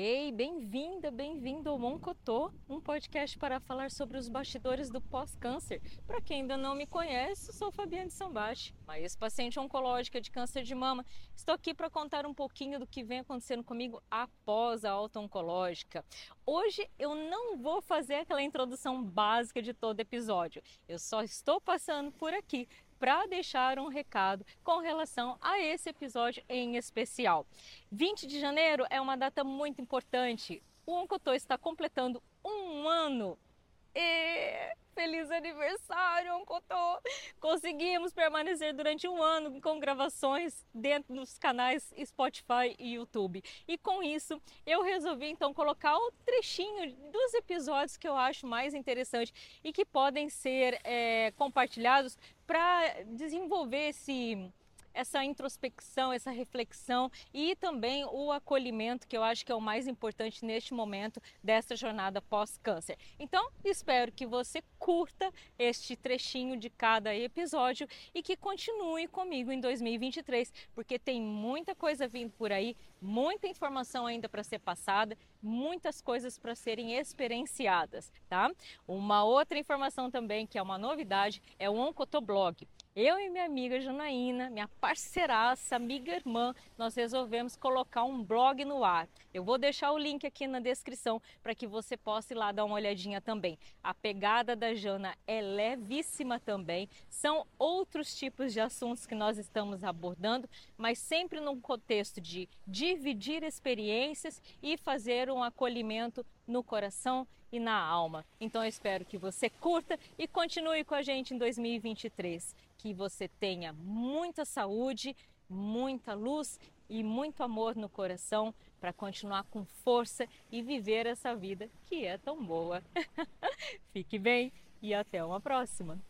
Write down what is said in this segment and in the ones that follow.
Ei, bem-vinda, bem-vindo ao Moncotô, um podcast para falar sobre os bastidores do pós-câncer. Para quem ainda não me conhece, sou Fabiane Sambachi, uma ex-paciente oncológica de câncer de mama. Estou aqui para contar um pouquinho do que vem acontecendo comigo após a alta oncológica. Hoje eu não vou fazer aquela introdução básica de todo episódio. Eu só estou passando por aqui para deixar um recado com relação a esse episódio em especial. 20 de janeiro é uma data muito importante. O Oncotô está completando um ano. E Feliz aniversário, Oncotô! Conseguimos permanecer durante um ano com gravações dentro dos canais Spotify e YouTube. E com isso, eu resolvi então colocar o um trechinho dos episódios que eu acho mais interessante e que podem ser é, compartilhados para desenvolver esse essa introspecção, essa reflexão e também o acolhimento, que eu acho que é o mais importante neste momento dessa jornada pós-câncer. Então, espero que você curta este trechinho de cada episódio e que continue comigo em 2023, porque tem muita coisa vindo por aí, muita informação ainda para ser passada, muitas coisas para serem experienciadas, tá? Uma outra informação também que é uma novidade é o Oncotoblog. Eu e minha amiga Janaína, minha parceiraça, amiga irmã, nós resolvemos colocar um blog no ar. Eu vou deixar o link aqui na descrição para que você possa ir lá dar uma olhadinha também. A pegada da Jana é levíssima também. São outros tipos de assuntos que nós estamos abordando, mas sempre num contexto de dividir experiências e fazer um acolhimento no coração e na alma. Então eu espero que você curta e continue com a gente em 2023 que você tenha muita saúde, muita luz e muito amor no coração para continuar com força e viver essa vida que é tão boa. Fique bem e até uma próxima.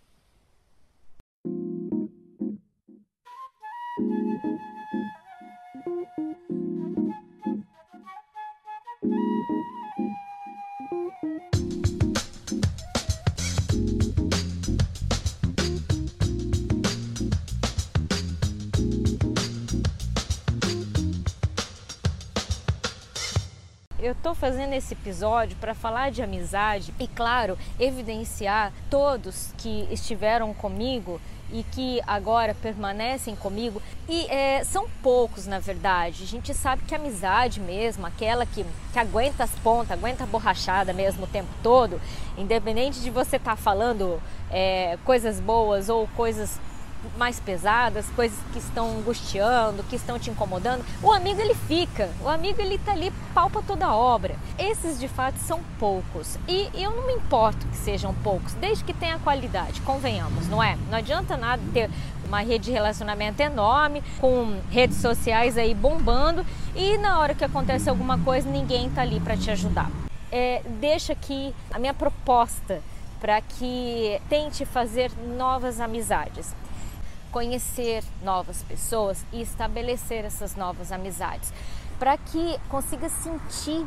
Eu estou fazendo esse episódio para falar de amizade e, claro, evidenciar todos que estiveram comigo e que agora permanecem comigo. E é, são poucos, na verdade. A gente sabe que a amizade mesmo, aquela que, que aguenta as pontas, aguenta a borrachada mesmo o tempo todo, independente de você estar tá falando é, coisas boas ou coisas mais pesadas, coisas que estão angustiando, que estão te incomodando, o amigo ele fica, o amigo ele tá ali palpa toda a obra. Esses de fato são poucos e eu não me importo que sejam poucos, desde que tenha qualidade, convenhamos, não é? Não adianta nada ter uma rede de relacionamento enorme, com redes sociais aí bombando e na hora que acontece alguma coisa ninguém tá ali para te ajudar. É, deixa aqui a minha proposta para que tente fazer novas amizades conhecer novas pessoas e estabelecer essas novas amizades, para que consiga sentir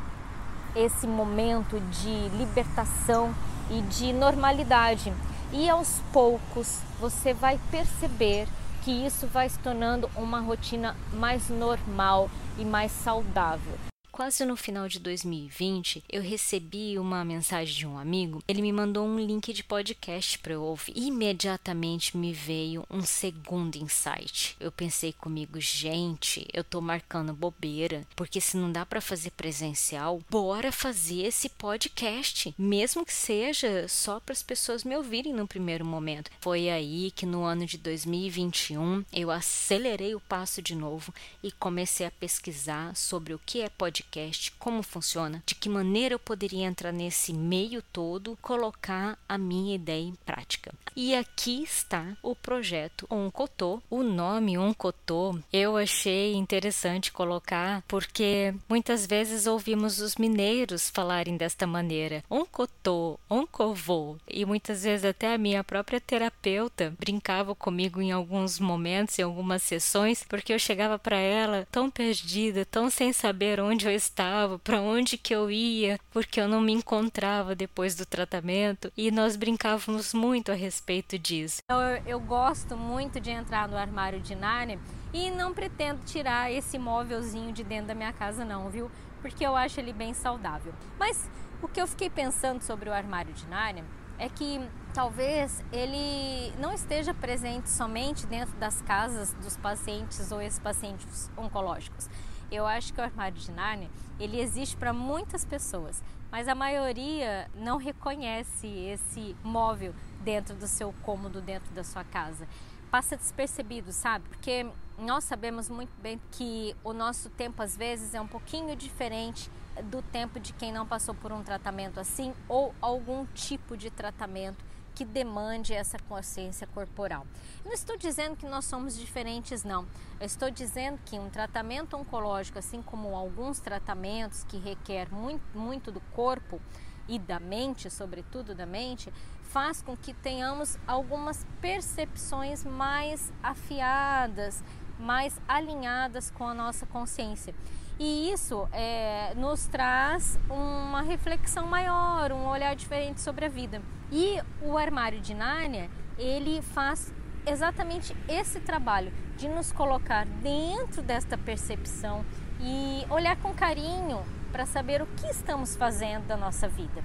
esse momento de libertação e de normalidade. E aos poucos você vai perceber que isso vai se tornando uma rotina mais normal e mais saudável. Quase no final de 2020, eu recebi uma mensagem de um amigo. Ele me mandou um link de podcast para eu ouvir. Imediatamente me veio um segundo insight. Eu pensei comigo, gente, eu tô marcando bobeira, porque se não dá para fazer presencial, bora fazer esse podcast, mesmo que seja só para as pessoas me ouvirem no primeiro momento. Foi aí que no ano de 2021 eu acelerei o passo de novo e comecei a pesquisar sobre o que é podcast podcast, como funciona, de que maneira eu poderia entrar nesse meio todo, colocar a minha ideia em prática. E aqui está o projeto Oncotô. O nome Oncotô eu achei interessante colocar porque muitas vezes ouvimos os mineiros falarem desta maneira: Oncotô, Oncovô. E muitas vezes até a minha própria terapeuta brincava comigo em alguns momentos, em algumas sessões, porque eu chegava para ela tão perdida, tão sem saber onde eu eu estava, para onde que eu ia, porque eu não me encontrava depois do tratamento e nós brincávamos muito a respeito disso. Eu, eu gosto muito de entrar no armário de Narnia e não pretendo tirar esse móvelzinho de dentro da minha casa não, viu? porque eu acho ele bem saudável. Mas o que eu fiquei pensando sobre o armário de Nárnia é que talvez ele não esteja presente somente dentro das casas dos pacientes ou ex-pacientes oncológicos. Eu acho que o armário de Nárnia ele existe para muitas pessoas, mas a maioria não reconhece esse móvel dentro do seu cômodo, dentro da sua casa. Passa despercebido, sabe? Porque nós sabemos muito bem que o nosso tempo às vezes é um pouquinho diferente do tempo de quem não passou por um tratamento assim ou algum tipo de tratamento que demande essa consciência corporal. Não estou dizendo que nós somos diferentes, não. Eu estou dizendo que um tratamento oncológico, assim como alguns tratamentos que requer muito, muito do corpo e da mente, sobretudo da mente, faz com que tenhamos algumas percepções mais afiadas, mais alinhadas com a nossa consciência. E isso é, nos traz uma reflexão maior, um olhar diferente sobre a vida. E o armário de Nárnia, ele faz exatamente esse trabalho de nos colocar dentro desta percepção e olhar com carinho para saber o que estamos fazendo da nossa vida.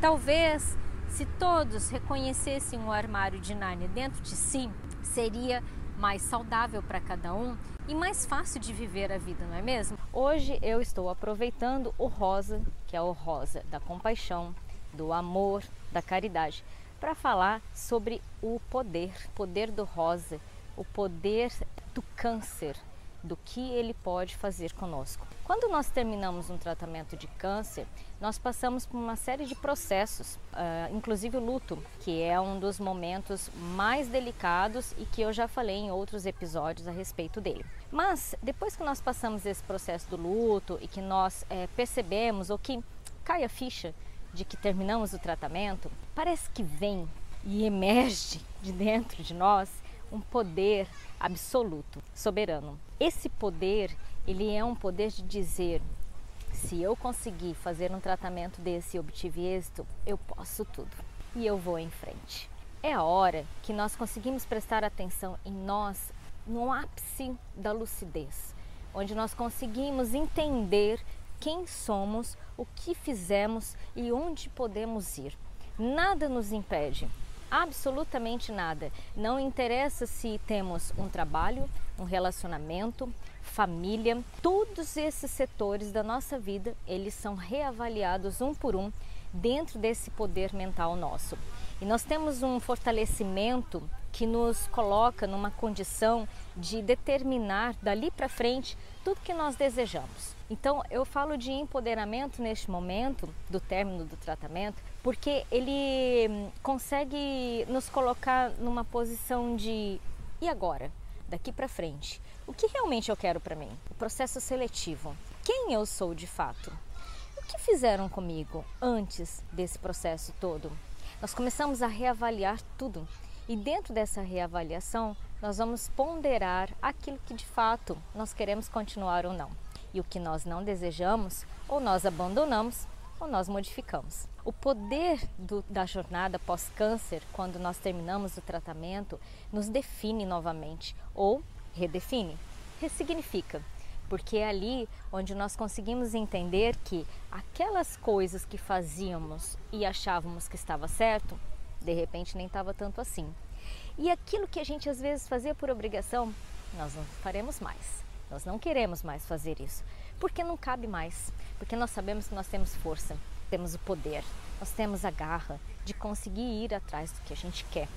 Talvez, se todos reconhecessem o armário de Nárnia dentro de si, seria mais saudável para cada um e mais fácil de viver a vida, não é mesmo? Hoje eu estou aproveitando o rosa, que é o rosa da compaixão, do amor, da caridade, para falar sobre o poder, poder do rosa, o poder do câncer, do que ele pode fazer conosco. Quando nós terminamos um tratamento de câncer, nós passamos por uma série de processos, uh, inclusive o luto, que é um dos momentos mais delicados e que eu já falei em outros episódios a respeito dele. Mas depois que nós passamos esse processo do luto e que nós é, percebemos ou que cai a ficha de que terminamos o tratamento, parece que vem e emerge de dentro de nós um poder absoluto, soberano. Esse poder, ele é um poder de dizer: se eu conseguir fazer um tratamento desse e obtive êxito, eu posso tudo e eu vou em frente. É a hora que nós conseguimos prestar atenção em nós no ápice da lucidez, onde nós conseguimos entender quem somos, o que fizemos e onde podemos ir. Nada nos impede absolutamente nada. Não interessa se temos um trabalho, um relacionamento, família, todos esses setores da nossa vida, eles são reavaliados um por um dentro desse poder mental nosso. E nós temos um fortalecimento que nos coloca numa condição de determinar dali para frente tudo que nós desejamos. Então, eu falo de empoderamento neste momento do término do tratamento, porque ele hum, consegue nos colocar numa posição de e agora? Daqui para frente, o que realmente eu quero para mim? O processo seletivo. Quem eu sou de fato? O que fizeram comigo antes desse processo todo? Nós começamos a reavaliar tudo e dentro dessa reavaliação nós vamos ponderar aquilo que de fato nós queremos continuar ou não. E o que nós não desejamos, ou nós abandonamos ou nós modificamos. O poder do, da jornada pós-câncer, quando nós terminamos o tratamento, nos define novamente ou redefine, ressignifica, porque é ali onde nós conseguimos entender que aquelas coisas que fazíamos e achávamos que estava certo, de repente nem estava tanto assim. E aquilo que a gente às vezes fazia por obrigação, nós não faremos mais. Nós não queremos mais fazer isso, porque não cabe mais, porque nós sabemos que nós temos força, temos o poder, nós temos a garra de conseguir ir atrás do que a gente quer.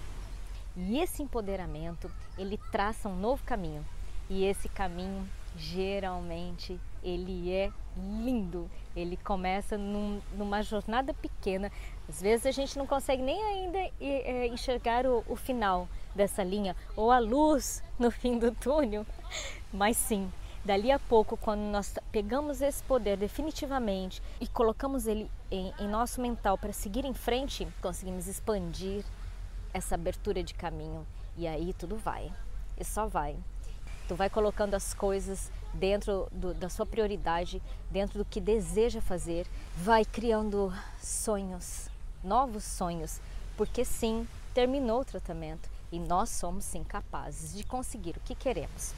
E esse empoderamento, ele traça um novo caminho. E esse caminho, geralmente, ele é lindo. Ele começa num, numa jornada pequena. Às vezes a gente não consegue nem ainda é, enxergar o, o final dessa linha ou a luz no fim do túnel, mas sim, dali a pouco, quando nós pegamos esse poder definitivamente e colocamos ele em, em nosso mental para seguir em frente, conseguimos expandir essa abertura de caminho e aí tudo vai, e só vai. Tu vai colocando as coisas dentro do, da sua prioridade, dentro do que deseja fazer, vai criando sonhos, novos sonhos, porque sim, terminou o tratamento e nós somos sim capazes de conseguir o que queremos.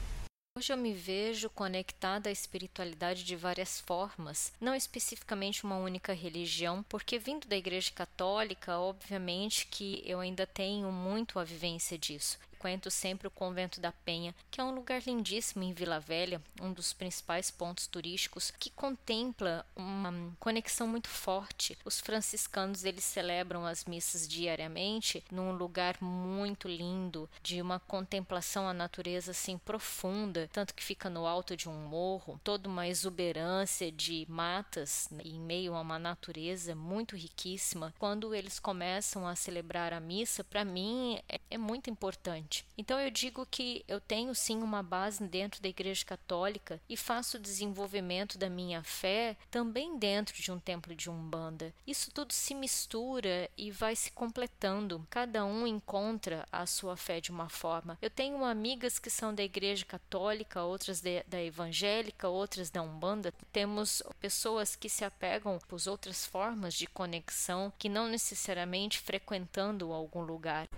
Hoje eu me vejo conectada à espiritualidade de várias formas, não especificamente uma única religião, porque vindo da Igreja Católica, obviamente que eu ainda tenho muito a vivência disso. Frequento sempre o Convento da Penha, que é um lugar lindíssimo em Vila Velha, um dos principais pontos turísticos, que contempla uma conexão muito forte. Os franciscanos eles celebram as missas diariamente num lugar muito lindo, de uma contemplação à natureza assim profunda, tanto que fica no alto de um morro, toda uma exuberância de matas em meio a uma natureza muito riquíssima. Quando eles começam a celebrar a missa, para mim é, é muito importante então eu digo que eu tenho sim uma base dentro da Igreja Católica e faço o desenvolvimento da minha fé também dentro de um templo de Umbanda. Isso tudo se mistura e vai se completando. Cada um encontra a sua fé de uma forma. Eu tenho amigas que são da Igreja Católica, outras de, da Evangélica, outras da Umbanda. Temos pessoas que se apegam às outras formas de conexão que não necessariamente frequentando algum lugar.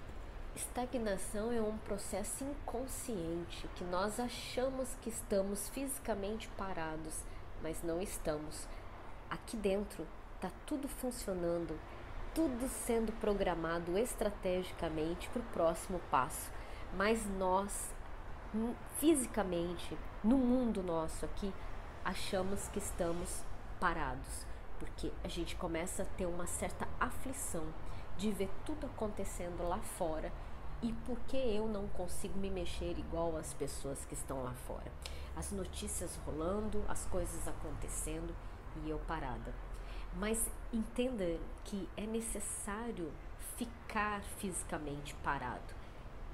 Estagnação é um processo inconsciente que nós achamos que estamos fisicamente parados, mas não estamos. Aqui dentro está tudo funcionando, tudo sendo programado estrategicamente para o próximo passo, mas nós, fisicamente, no mundo nosso aqui, achamos que estamos parados, porque a gente começa a ter uma certa aflição de ver tudo acontecendo lá fora e por que eu não consigo me mexer igual as pessoas que estão lá fora. As notícias rolando, as coisas acontecendo e eu parada. Mas entenda que é necessário ficar fisicamente parado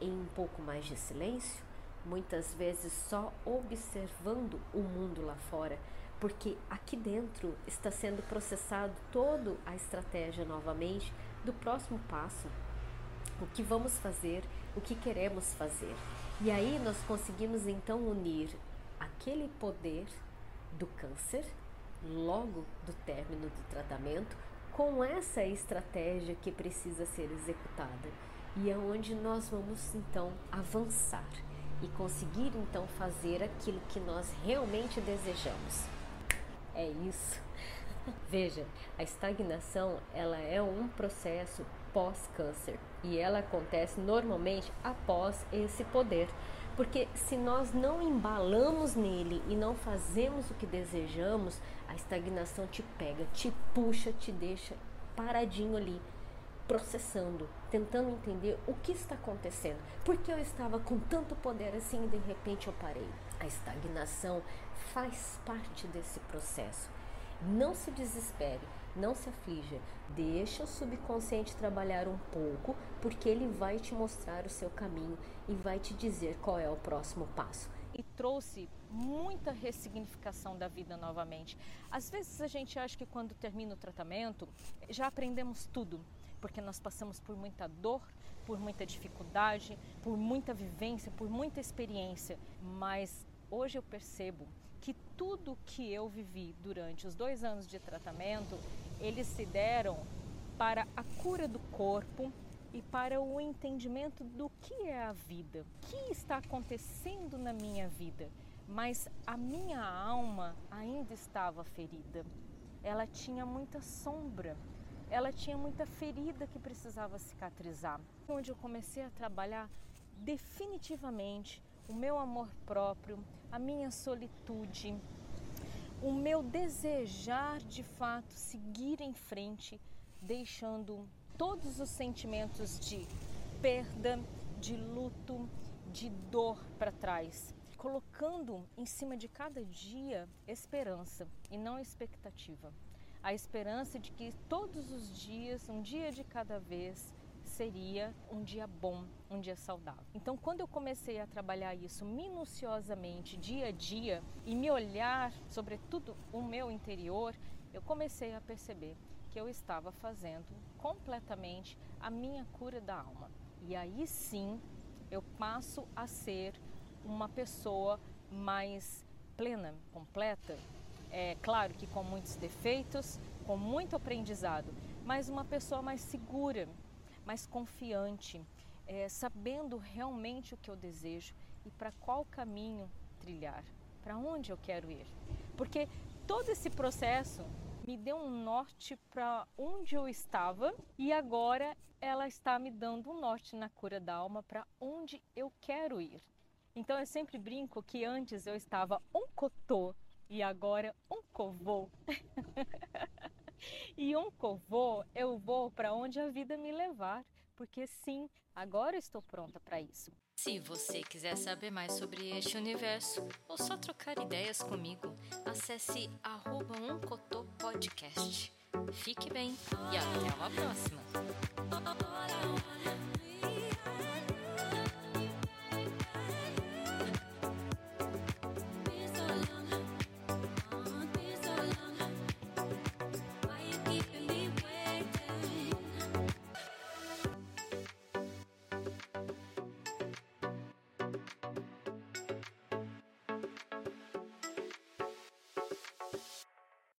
em um pouco mais de silêncio, muitas vezes só observando o mundo lá fora, porque aqui dentro está sendo processado toda a estratégia novamente do próximo passo, o que vamos fazer, o que queremos fazer. E aí nós conseguimos então unir aquele poder do câncer, logo do término do tratamento, com essa estratégia que precisa ser executada. E é onde nós vamos então avançar e conseguir então fazer aquilo que nós realmente desejamos. É isso. Veja, a estagnação ela é um processo pós-câncer e ela acontece normalmente após esse poder. Porque se nós não embalamos nele e não fazemos o que desejamos, a estagnação te pega, te puxa, te deixa paradinho ali, processando, tentando entender o que está acontecendo. Por que eu estava com tanto poder assim e de repente eu parei? A estagnação faz parte desse processo. Não se desespere, não se aflija. Deixa o subconsciente trabalhar um pouco, porque ele vai te mostrar o seu caminho e vai te dizer qual é o próximo passo. E trouxe muita ressignificação da vida novamente. Às vezes a gente acha que quando termina o tratamento já aprendemos tudo, porque nós passamos por muita dor, por muita dificuldade, por muita vivência, por muita experiência, mas hoje eu percebo que tudo que eu vivi durante os dois anos de tratamento, eles se deram para a cura do corpo e para o entendimento do que é a vida, o que está acontecendo na minha vida. Mas a minha alma ainda estava ferida. Ela tinha muita sombra, ela tinha muita ferida que precisava cicatrizar. Onde eu comecei a trabalhar definitivamente o meu amor próprio, a minha solitude, o meu desejar de fato seguir em frente, deixando todos os sentimentos de perda, de luto, de dor para trás, colocando em cima de cada dia esperança e não expectativa. A esperança de que todos os dias, um dia de cada vez, seria um dia bom, um dia saudável. Então, quando eu comecei a trabalhar isso minuciosamente, dia a dia, e me olhar, sobretudo o meu interior, eu comecei a perceber que eu estava fazendo completamente a minha cura da alma. E aí sim eu passo a ser uma pessoa mais plena, completa. É claro que com muitos defeitos, com muito aprendizado, mas uma pessoa mais segura, mais confiante, é, sabendo realmente o que eu desejo e para qual caminho trilhar, para onde eu quero ir. Porque todo esse processo me deu um norte para onde eu estava e agora ela está me dando um norte na cura da alma para onde eu quero ir. Então eu sempre brinco que antes eu estava um cotô e agora um covô. e um covô eu vou para onde a vida me levar, porque sim, agora estou pronta para isso. Se você quiser saber mais sobre este universo ou só trocar ideias comigo, acesse arroba Fique bem e até a próxima!